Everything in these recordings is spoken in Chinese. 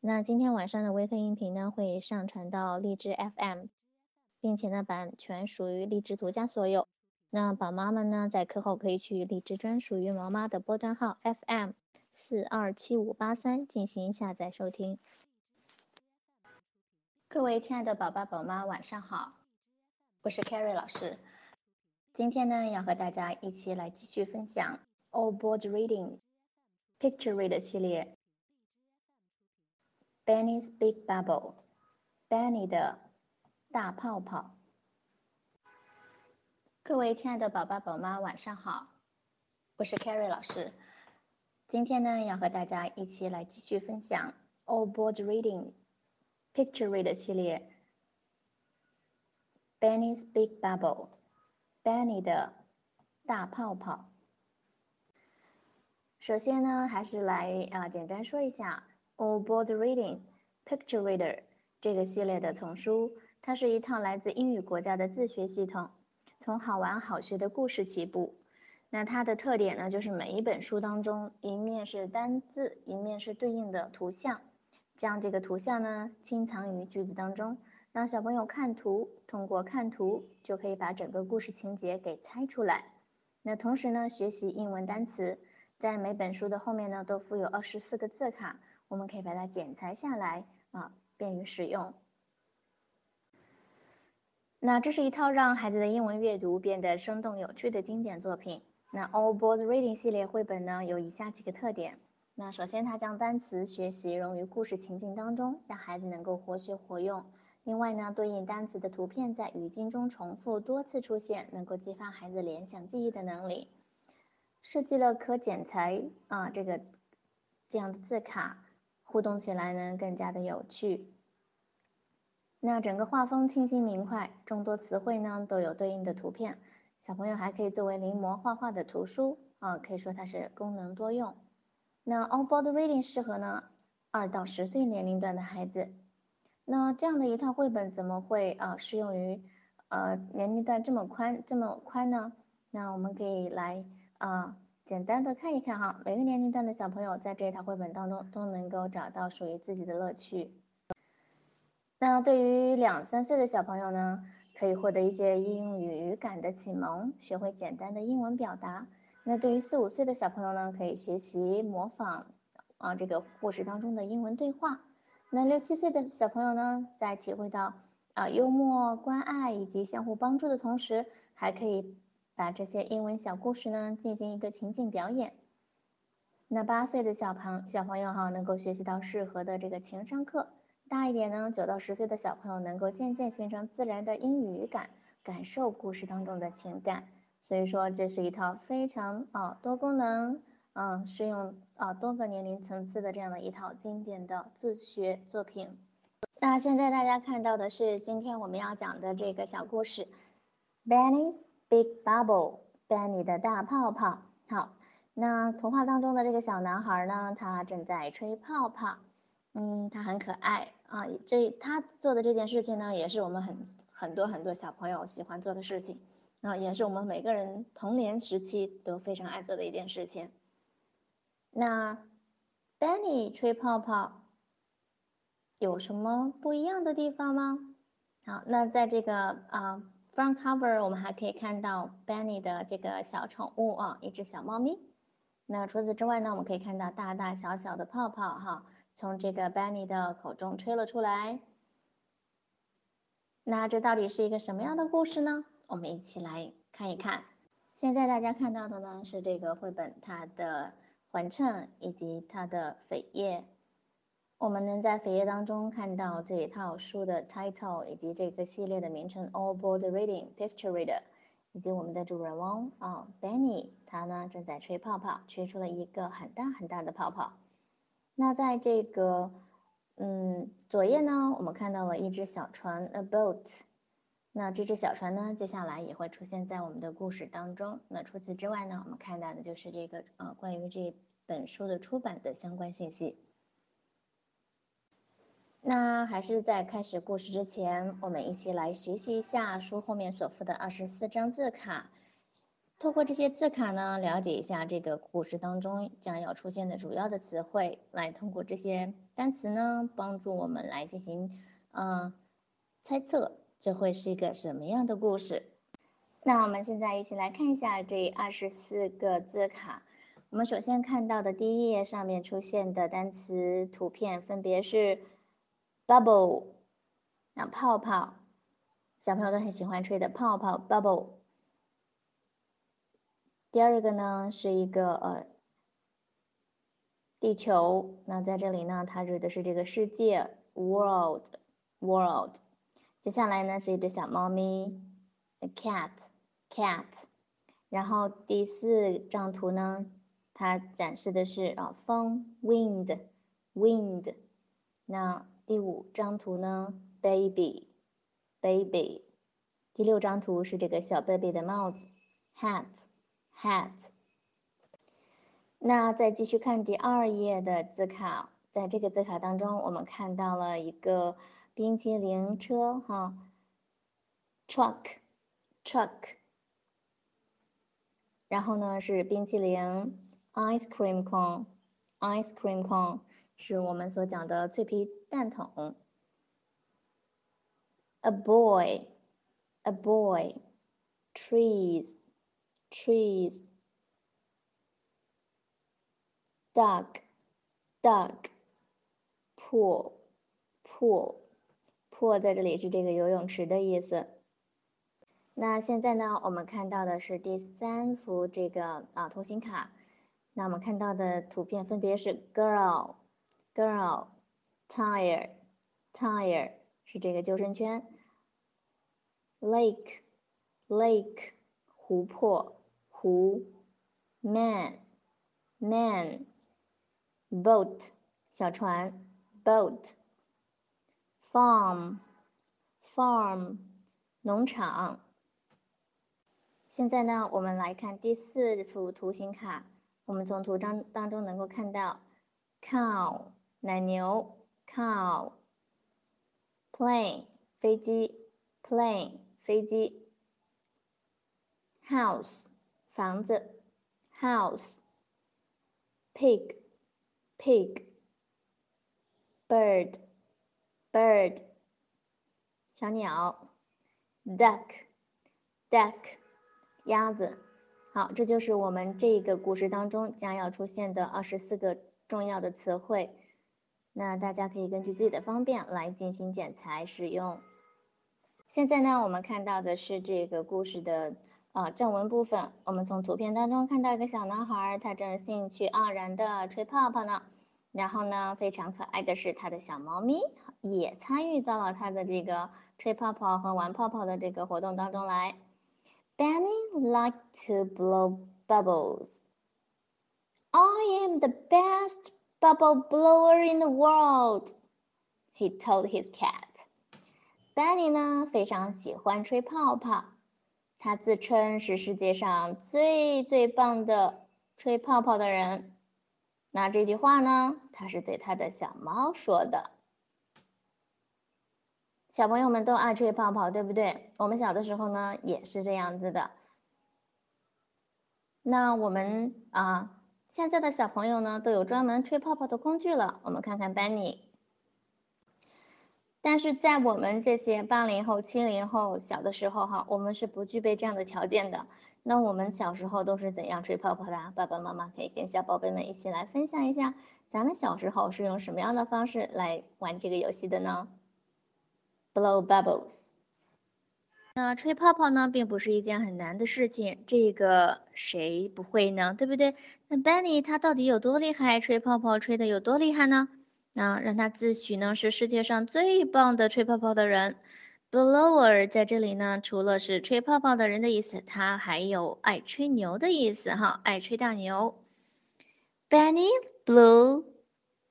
那今天晚上的微课音频呢，会上传到荔枝 FM，并且呢，版权属于荔枝独家所有。那宝妈们呢，在课后可以去荔枝专属于毛妈的波段号 FM 四二七五八三进行下载收听。各位亲爱的宝爸宝妈，晚上好，我是 Carrie 老师。今天呢，要和大家一起来继续分享 All Board Reading Picture Read 系列。Benny's Big Bubble，Benny 的大泡泡。各位亲爱的宝爸宝妈，晚上好，我是 Carrie 老师。今天呢，要和大家一起来继续分享 All Board Reading Picture Read 系列。Benny's Big Bubble，Benny 的大泡泡。首先呢，还是来啊，简单说一下 All Board Reading Picture Reader 这个系列的丛书，它是一套来自英语国家的自学系统。从好玩好学的故事起步，那它的特点呢，就是每一本书当中，一面是单字，一面是对应的图像，将这个图像呢清藏于句子当中，让小朋友看图，通过看图就可以把整个故事情节给猜出来。那同时呢，学习英文单词，在每本书的后面呢都附有二十四个字卡，我们可以把它剪裁下来啊，便于使用。那这是一套让孩子的英文阅读变得生动有趣的经典作品。那 All Board Reading 系列绘本呢，有以下几个特点。那首先，它将单词学习融于故事情境当中，让孩子能够活学活用。另外呢，对应单词的图片在语境中重复多次出现，能够激发孩子联想记忆的能力。设计了可剪裁啊，这个这样的字卡，互动起来呢更加的有趣。那整个画风清新明快，众多词汇呢都有对应的图片，小朋友还可以作为临摹画画的图书啊，可以说它是功能多用。那 All Board Reading 适合呢二到十岁年龄段的孩子。那这样的一套绘本怎么会啊适用于呃年龄段这么宽这么宽呢？那我们可以来啊简单的看一看哈，每个年龄段的小朋友在这一套绘本当中都能够找到属于自己的乐趣。那对于两三岁的小朋友呢，可以获得一些英语语感的启蒙，学会简单的英文表达。那对于四五岁的小朋友呢，可以学习模仿啊这个故事当中的英文对话。那六七岁的小朋友呢，在体会到啊幽默、关爱以及相互帮助的同时，还可以把这些英文小故事呢进行一个情景表演。那八岁的小朋小朋友哈，能够学习到适合的这个情商课。大一点呢，九到十岁的小朋友能够渐渐形成自然的英语语感，感受故事当中的情感。所以说，这是一套非常啊多功能，嗯，适用啊多个年龄层次的这样的一套经典的自学作品。那现在大家看到的是今天我们要讲的这个小故事，Benny's Big Bubble，Benny 的大泡泡。好，那童话当中的这个小男孩呢，他正在吹泡泡，嗯，他很可爱。啊，这他做的这件事情呢，也是我们很很多很多小朋友喜欢做的事情，啊，也是我们每个人童年时期都非常爱做的一件事情。那 Benny 吹泡泡有什么不一样的地方吗？好，那在这个啊 front cover 我们还可以看到 Benny 的这个小宠物啊，一只小猫咪。那除此之外呢，我们可以看到大大小小的泡泡哈。从这个 Benny 的口中吹了出来，那这到底是一个什么样的故事呢？我们一起来看一看。现在大家看到的呢是这个绘本它的环衬以及它的扉页。我们能在扉页当中看到这一套书的 title 以及这个系列的名称 All Board Reading Picture Reader，以及我们的主人翁啊 Benny，他呢正在吹泡泡，吹出了一个很大很大的泡泡。那在这个，嗯，左页呢，我们看到了一只小船，a boat。那这只小船呢，接下来也会出现在我们的故事当中。那除此之外呢，我们看到的就是这个，呃，关于这本书的出版的相关信息。那还是在开始故事之前，我们一起来学习一下书后面所附的二十四张字卡。透过这些字卡呢，了解一下这个故事当中将要出现的主要的词汇，来通过这些单词呢，帮助我们来进行嗯猜测，这会是一个什么样的故事？那我们现在一起来看一下这二十四个字卡。我们首先看到的第一页上面出现的单词图片分别是 bubble，那泡泡，小朋友都很喜欢吹的泡泡 bubble。第二个呢是一个呃地球，那在这里呢，它指的是这个世界 world world。接下来呢是一只小猫咪 cat cat。然后第四张图呢，它展示的是啊风 wind wind。那第五张图呢 baby baby。第六张图是这个小 baby 的帽子 hat。hat。那再继续看第二页的字卡，在这个字卡当中，我们看到了一个冰淇淋车，哈，truck，truck。然后呢是冰淇淋，ice cream cone，ice cream cone 是我们所讲的脆皮蛋筒。a boy，a boy，trees。trees, duck, duck, pool, pool, pool 在这里是这个游泳池的意思。那现在呢，我们看到的是第三幅这个啊图形卡。那我们看到的图片分别是 girl, girl, tire, tire 是这个救生圈，lake, lake 湖泊。湖，man，man，boat，小船，boat，farm，farm，农场。现在呢，我们来看第四幅图形卡。我们从图章当中能够看到，cow， 奶牛，cow，plane，飞机，plane，飞机，house。房子，house，pig，pig，bird，bird，小鸟，duck，duck，鸭子。好，这就是我们这个故事当中将要出现的二十四个重要的词汇。那大家可以根据自己的方便来进行剪裁使用。现在呢，我们看到的是这个故事的。啊，正文部分，我们从图片当中看到一个小男孩，他正兴趣盎然的吹泡泡呢。然后呢，非常可爱的是，他的小猫咪也参与到了他的这个吹泡泡和玩泡泡的这个活动当中来。Benny liked to blow bubbles. I am the best bubble blower in the world, he told his cat. Benny 呢，非常喜欢吹泡泡。他自称是世界上最最棒的吹泡泡的人。那这句话呢？他是对他的小猫说的。小朋友们都爱吹泡泡，对不对？我们小的时候呢，也是这样子的。那我们啊，现在的小朋友呢，都有专门吹泡泡的工具了。我们看看 Benny。但是在我们这些八零后、七零后小的时候，哈，我们是不具备这样的条件的。那我们小时候都是怎样吹泡泡的？爸爸妈妈可以跟小宝贝们一起来分享一下，咱们小时候是用什么样的方式来玩这个游戏的呢？Blow bubbles。那吹泡泡呢，并不是一件很难的事情，这个谁不会呢？对不对？那 Benny 他到底有多厉害？吹泡泡吹的有多厉害呢？那让他自诩呢是世界上最棒的吹泡泡的人，blower 在这里呢，除了是吹泡泡的人的意思，它还有爱吹牛的意思哈，爱吹大牛。Benny blew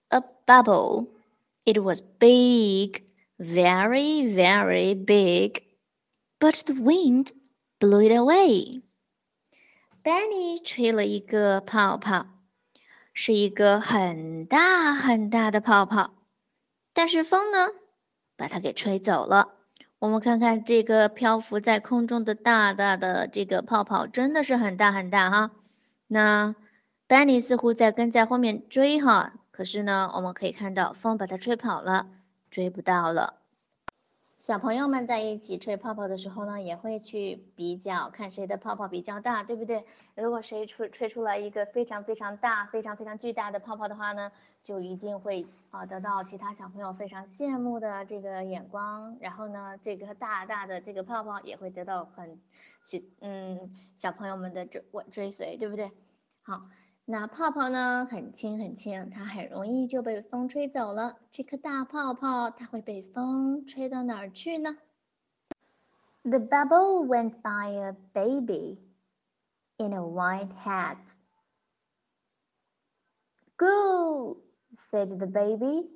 a bubble. It was big, very, very big, but the wind blew it away. Benny 吹了一个泡泡。是一个很大很大的泡泡，但是风呢，把它给吹走了。我们看看这个漂浮在空中的大大的这个泡泡，真的是很大很大哈。那 Benny 似乎在跟在后面追哈，可是呢，我们可以看到风把它吹跑了，追不到了。小朋友们在一起吹泡泡的时候呢，也会去比较，看谁的泡泡比较大，对不对？如果谁吹吹出来一个非常非常大、非常非常巨大的泡泡的话呢，就一定会啊得到其他小朋友非常羡慕的这个眼光。然后呢，这个大大的这个泡泡也会得到很许嗯小朋友们的追追随，对不对？好。那泡泡呢？很轻很轻，它很容易就被风吹走了。这颗大泡泡，它会被风吹到哪儿去呢？The bubble went by a baby in a white hat. Go, said the baby.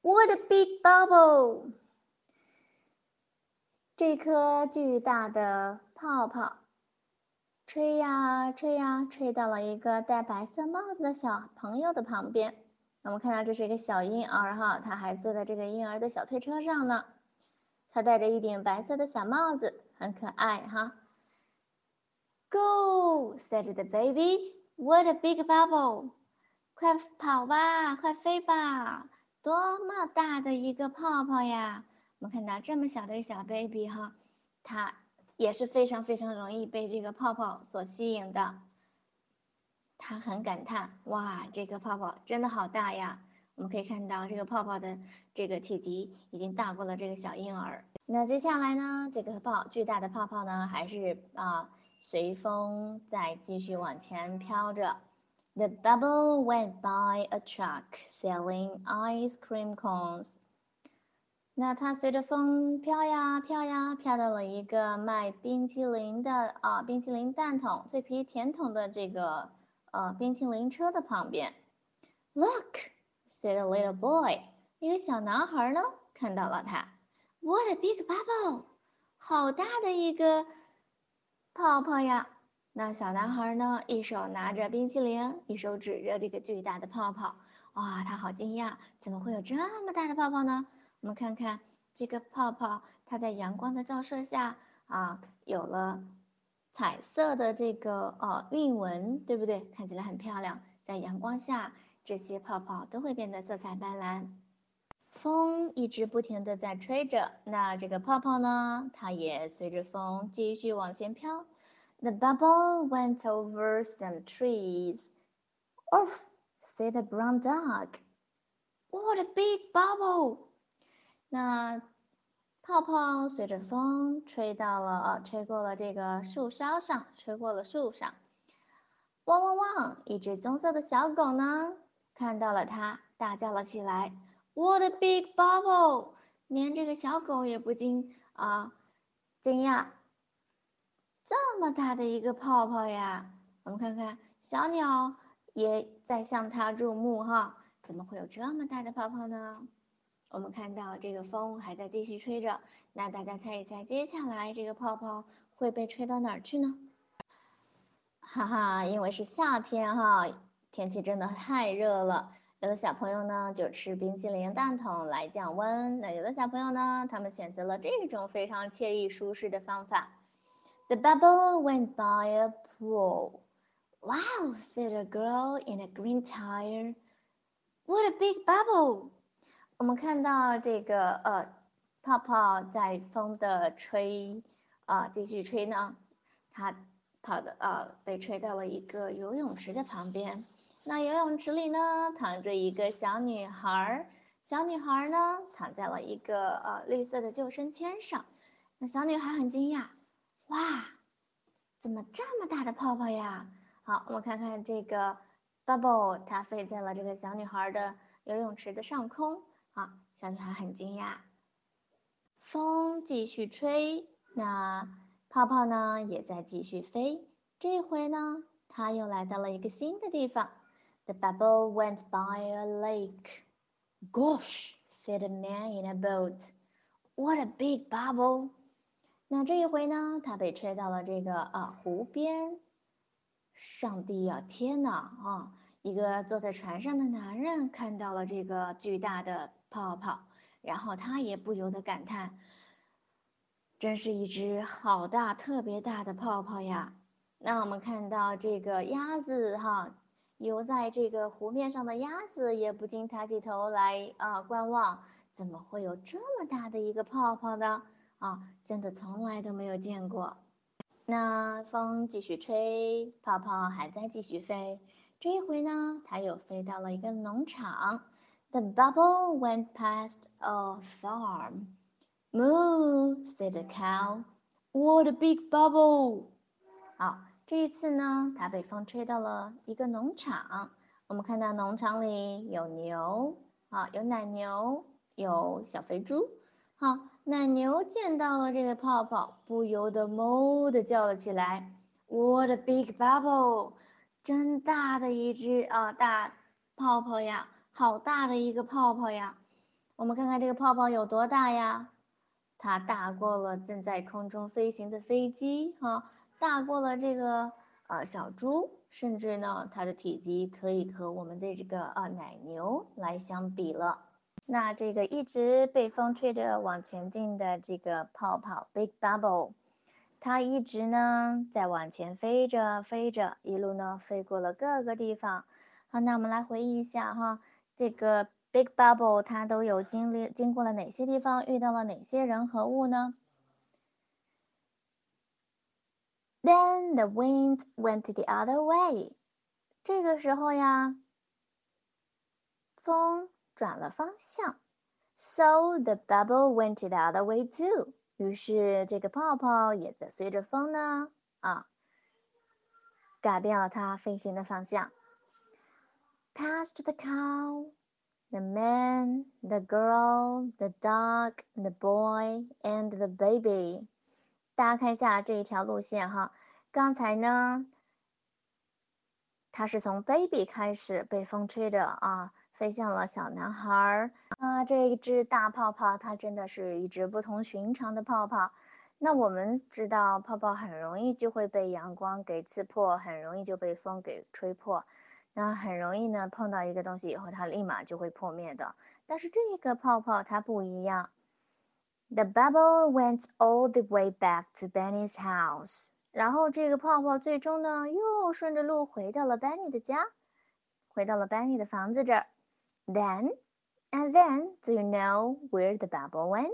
What a big bubble! 这颗巨大的泡泡。吹呀吹呀，吹到了一个戴白色帽子的小朋友的旁边。我们看到这是一个小婴儿哈，他还坐在这个婴儿的小推车上呢。他戴着一顶白色的小帽子，很可爱哈。Go said the baby, what a big bubble！快跑吧，快飞吧，多么大的一个泡泡呀！我们看到这么小的一小 baby 哈，他。也是非常非常容易被这个泡泡所吸引的。他很感叹：“哇，这个泡泡真的好大呀！”我们可以看到，这个泡泡的这个体积已经大过了这个小婴儿。那接下来呢，这个泡巨大的泡泡呢，还是啊随风在继续往前飘着。The bubble went by a truck selling ice cream cones. 那它随着风飘呀飘呀，飘到了一个卖冰淇淋的啊，冰淇淋蛋筒、脆皮甜筒的这个呃冰淇淋车的旁边。Look, said a little boy，一个小男孩呢看到了它。What a big bubble！好大的一个泡泡呀！那小男孩呢，一手拿着冰淇淋，一手指着这个巨大的泡泡。哇，他好惊讶，怎么会有这么大的泡泡呢？我们看看这个泡泡，它在阳光的照射下啊，有了彩色的这个呃韵纹，对不对？看起来很漂亮。在阳光下，这些泡泡都会变得色彩斑斓。风一直不停的在吹着，那这个泡泡呢，它也随着风继续往前飘。The bubble went over some trees. Off, said the brown dog. What a big bubble! 那泡泡随着风吹到了，呃，吹过了这个树梢上，吹过了树上。汪汪汪！一只棕色的小狗呢，看到了它，大叫了起来：“What a big bubble！” 连这个小狗也不禁啊惊讶，这么大的一个泡泡呀！我们看看，小鸟也在向它注目哈，怎么会有这么大的泡泡呢？我们看到这个风还在继续吹着，那大家猜一猜，接下来这个泡泡会被吹到哪儿去呢？哈哈，因为是夏天哈，天气真的太热了。有的小朋友呢就吃冰淇淋蛋筒来降温，那有的小朋友呢，他们选择了这种非常惬意舒适的方法。The bubble went by a pool. Wow, said a girl in a green tire. What a big bubble! 我们看到这个呃，泡泡在风的吹啊，继续吹呢，它跑的呃，被吹到了一个游泳池的旁边。那游泳池里呢，躺着一个小女孩，小女孩呢，躺在了一个呃绿色的救生圈上。那小女孩很惊讶，哇，怎么这么大的泡泡呀？好，我们看看这个 bubble，它飞在了这个小女孩的游泳池的上空。好，小女孩很惊讶。风继续吹，那泡泡呢也在继续飞。这回呢，它又来到了一个新的地方。The bubble went by a lake. Gosh, said a man in a boat. What a big bubble! 那这一回呢，它被吹到了这个啊湖边。上帝呀，天哪啊！一个坐在船上的男人看到了这个巨大的。泡泡，然后他也不由得感叹真是一只好大、特别大的泡泡呀！那我们看到这个鸭子哈，游在这个湖面上的鸭子也不禁抬起头来啊观望，怎么会有这么大的一个泡泡呢？啊，真的从来都没有见过。那风继续吹，泡泡还在继续飞。这一回呢，它又飞到了一个农场。The bubble went past a farm. Moo, said a cow. What a big bubble! 好。这一次呢，它被风吹到了一个农场。我们看到农场里有牛啊，有奶牛，有小肥猪。好，奶牛见到了这个泡泡，不由得哞的叫了起来：“What a big bubble！真大的一只啊，大泡泡呀，好大的一个泡泡呀！我们看看这个泡泡有多大呀？它大过了正在空中飞行的飞机哈。”大过了这个呃小猪，甚至呢，它的体积可以和我们的这个啊奶牛来相比了。那这个一直被风吹着往前进的这个泡泡 Big Bubble，它一直呢在往前飞着飞着，一路呢飞过了各个地方。好，那我们来回忆一下哈，这个 Big Bubble 它都有经历经过了哪些地方，遇到了哪些人和物呢？Then the wind went the other way。这个时候呀，风转了方向，so the bubble went the other way too。于是这个泡泡也在随着风呢啊，改变了它飞行的方向。Past the cow, the man, the girl, the dog, the boy, and the baby。大家看一下这一条路线哈，刚才呢，它是从 baby 开始被风吹着啊，飞向了小男孩儿啊。这一只大泡泡，它真的是一只不同寻常的泡泡。那我们知道，泡泡很容易就会被阳光给刺破，很容易就被风给吹破，那很容易呢碰到一个东西以后，它立马就会破灭的。但是这个泡泡它不一样。The bubble went all the way back to Benny's house。然后这个泡泡最终呢，又顺着路回到了 Benny 的家，回到了 Benny 的房子这儿。Then and then, do you know where the bubble went？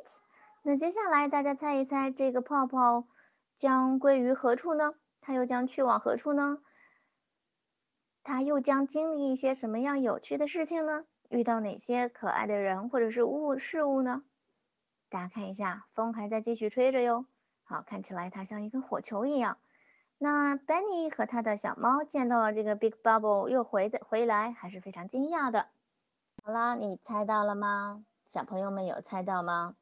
那接下来大家猜一猜，这个泡泡将归于何处呢？它又将去往何处呢？他又将经历一些什么样有趣的事情呢？遇到哪些可爱的人或者是物事物呢？大家看一下，风还在继续吹着哟。好，看起来它像一个火球一样。那 Benny 和他的小猫见到了这个 Big Bubble 又回的回来，还是非常惊讶的。好啦，你猜到了吗？小朋友们有猜到吗？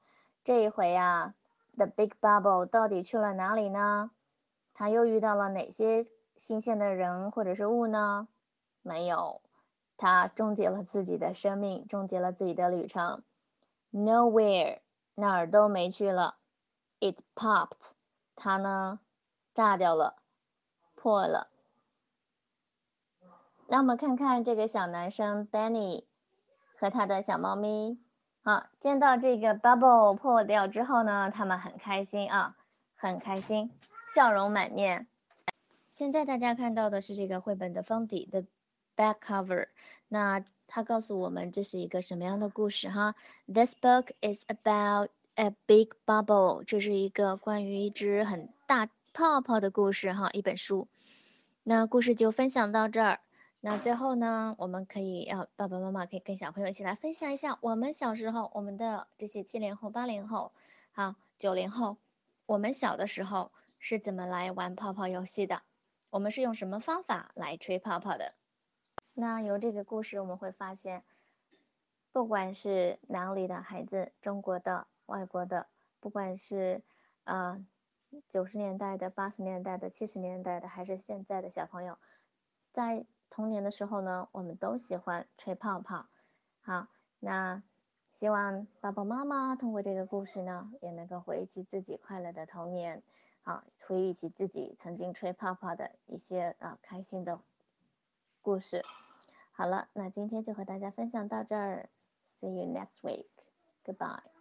这一回呀，The Big Bubble 到底去了哪里呢？他又遇到了哪些新鲜的人或者是物呢？没有，他终结了自己的生命，终结了自己的旅程。Nowhere。哪儿都没去了，it popped，它呢炸掉了，破了。那我们看看这个小男生 Benny 和他的小猫咪，好，见到这个 bubble 破掉之后呢，他们很开心啊，很开心，笑容满面。现在大家看到的是这个绘本的封底的 back cover，那。他告诉我们这是一个什么样的故事哈？This book is about a big bubble。这是一个关于一只很大泡泡的故事哈，一本书。那故事就分享到这儿。那最后呢，我们可以要爸爸妈妈可以跟小朋友一起来分享一下我们小时候，我们的这些七零后、八零后，好九零后，我们小的时候是怎么来玩泡泡游戏的？我们是用什么方法来吹泡泡的？那由这个故事，我们会发现，不管是哪里的孩子，中国的、外国的，不管是啊九十年代的、八十年代的、七十年代的，还是现在的小朋友，在童年的时候呢，我们都喜欢吹泡泡。好，那希望爸爸妈妈通过这个故事呢，也能够回忆起自己快乐的童年，好，回忆起自己曾经吹泡泡的一些啊开心的。故事，好了，那今天就和大家分享到这儿，See you next week. Goodbye.